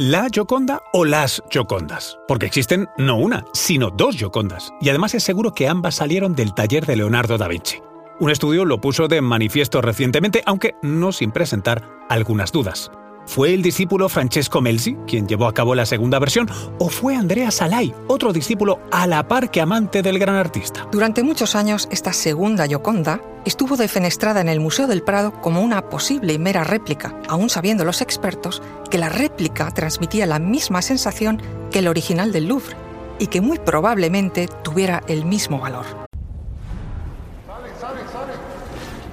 ¿La Gioconda o las Giocondas? Porque existen no una, sino dos Giocondas, y además es seguro que ambas salieron del taller de Leonardo da Vinci. Un estudio lo puso de manifiesto recientemente, aunque no sin presentar algunas dudas. ¿Fue el discípulo Francesco Melzi quien llevó a cabo la segunda versión o fue Andrea Salai, otro discípulo a la par que amante del gran artista? Durante muchos años, esta segunda Gioconda estuvo defenestrada en el Museo del Prado como una posible y mera réplica, aún sabiendo los expertos que la réplica transmitía la misma sensación que el original del Louvre y que muy probablemente tuviera el mismo valor.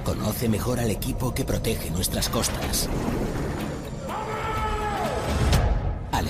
Conoce mejor al equipo que protege nuestras costas.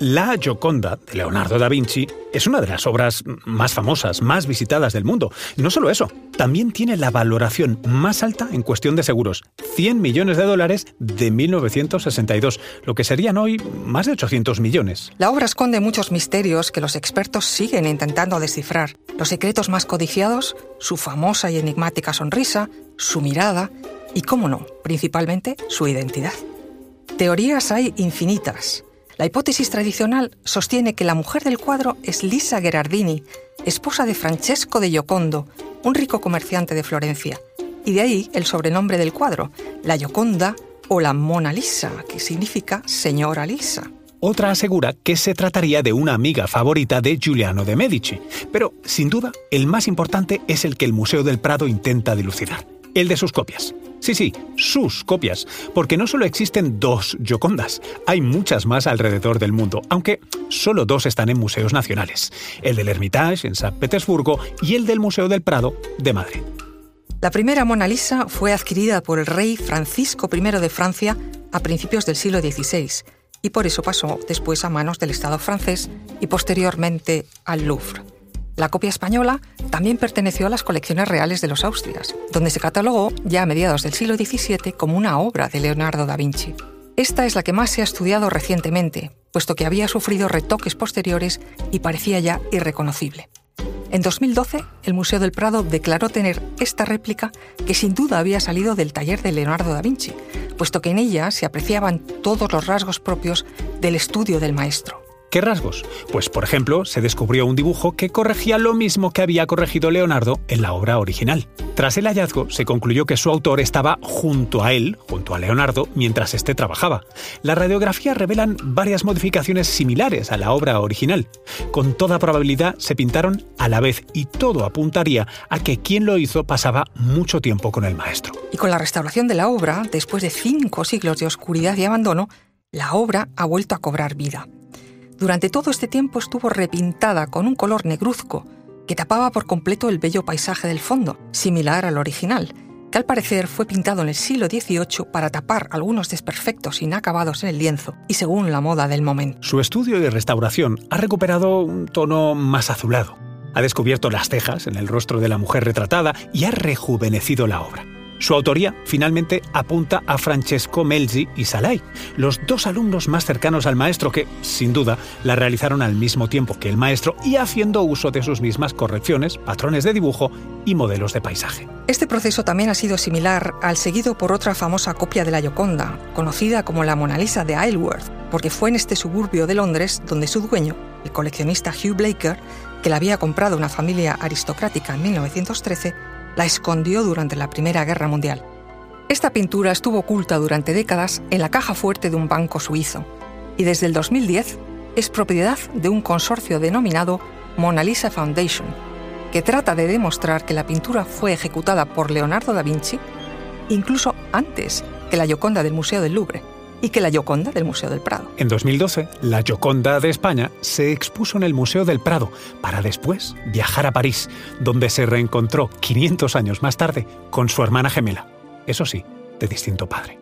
La Gioconda de Leonardo da Vinci es una de las obras más famosas, más visitadas del mundo. Y no solo eso, también tiene la valoración más alta en cuestión de seguros, 100 millones de dólares de 1962, lo que serían hoy más de 800 millones. La obra esconde muchos misterios que los expertos siguen intentando descifrar. Los secretos más codiciados, su famosa y enigmática sonrisa, su mirada y, cómo no, principalmente su identidad. Teorías hay infinitas. La hipótesis tradicional sostiene que la mujer del cuadro es Lisa Gherardini, esposa de Francesco de Giocondo, un rico comerciante de Florencia, y de ahí el sobrenombre del cuadro, la Gioconda o la Mona Lisa, que significa señora Lisa. Otra asegura que se trataría de una amiga favorita de Giuliano de Medici, pero sin duda el más importante es el que el Museo del Prado intenta dilucidar, el de sus copias. Sí, sí, sus copias, porque no solo existen dos Giocondas, hay muchas más alrededor del mundo, aunque solo dos están en museos nacionales, el del Hermitage en San Petersburgo y el del Museo del Prado de Madrid. La primera Mona Lisa fue adquirida por el rey Francisco I de Francia a principios del siglo XVI y por eso pasó después a manos del Estado francés y posteriormente al Louvre. La copia española también perteneció a las colecciones reales de los Austrias, donde se catalogó ya a mediados del siglo XVII como una obra de Leonardo da Vinci. Esta es la que más se ha estudiado recientemente, puesto que había sufrido retoques posteriores y parecía ya irreconocible. En 2012, el Museo del Prado declaró tener esta réplica que sin duda había salido del taller de Leonardo da Vinci, puesto que en ella se apreciaban todos los rasgos propios del estudio del maestro. ¿Qué rasgos? Pues, por ejemplo, se descubrió un dibujo que corregía lo mismo que había corregido Leonardo en la obra original. Tras el hallazgo, se concluyó que su autor estaba junto a él, junto a Leonardo, mientras éste trabajaba. Las radiografías revelan varias modificaciones similares a la obra original. Con toda probabilidad se pintaron a la vez y todo apuntaría a que quien lo hizo pasaba mucho tiempo con el maestro. Y con la restauración de la obra, después de cinco siglos de oscuridad y abandono, la obra ha vuelto a cobrar vida. Durante todo este tiempo estuvo repintada con un color negruzco que tapaba por completo el bello paisaje del fondo, similar al original, que al parecer fue pintado en el siglo XVIII para tapar algunos desperfectos inacabados en el lienzo y según la moda del momento. Su estudio y restauración ha recuperado un tono más azulado. Ha descubierto las cejas en el rostro de la mujer retratada y ha rejuvenecido la obra. Su autoría finalmente apunta a Francesco Melzi y Salai, los dos alumnos más cercanos al maestro que, sin duda, la realizaron al mismo tiempo que el maestro y haciendo uso de sus mismas correcciones, patrones de dibujo y modelos de paisaje. Este proceso también ha sido similar al seguido por otra famosa copia de la Gioconda, conocida como la Mona Lisa de Isleworth, porque fue en este suburbio de Londres donde su dueño, el coleccionista Hugh Blaker, que la había comprado una familia aristocrática en 1913, la escondió durante la Primera Guerra Mundial. Esta pintura estuvo oculta durante décadas en la caja fuerte de un banco suizo y desde el 2010 es propiedad de un consorcio denominado Mona Lisa Foundation, que trata de demostrar que la pintura fue ejecutada por Leonardo da Vinci incluso antes que la Gioconda del Museo del Louvre y que la Gioconda del Museo del Prado. En 2012, la Gioconda de España se expuso en el Museo del Prado para después viajar a París, donde se reencontró 500 años más tarde con su hermana gemela, eso sí, de distinto padre.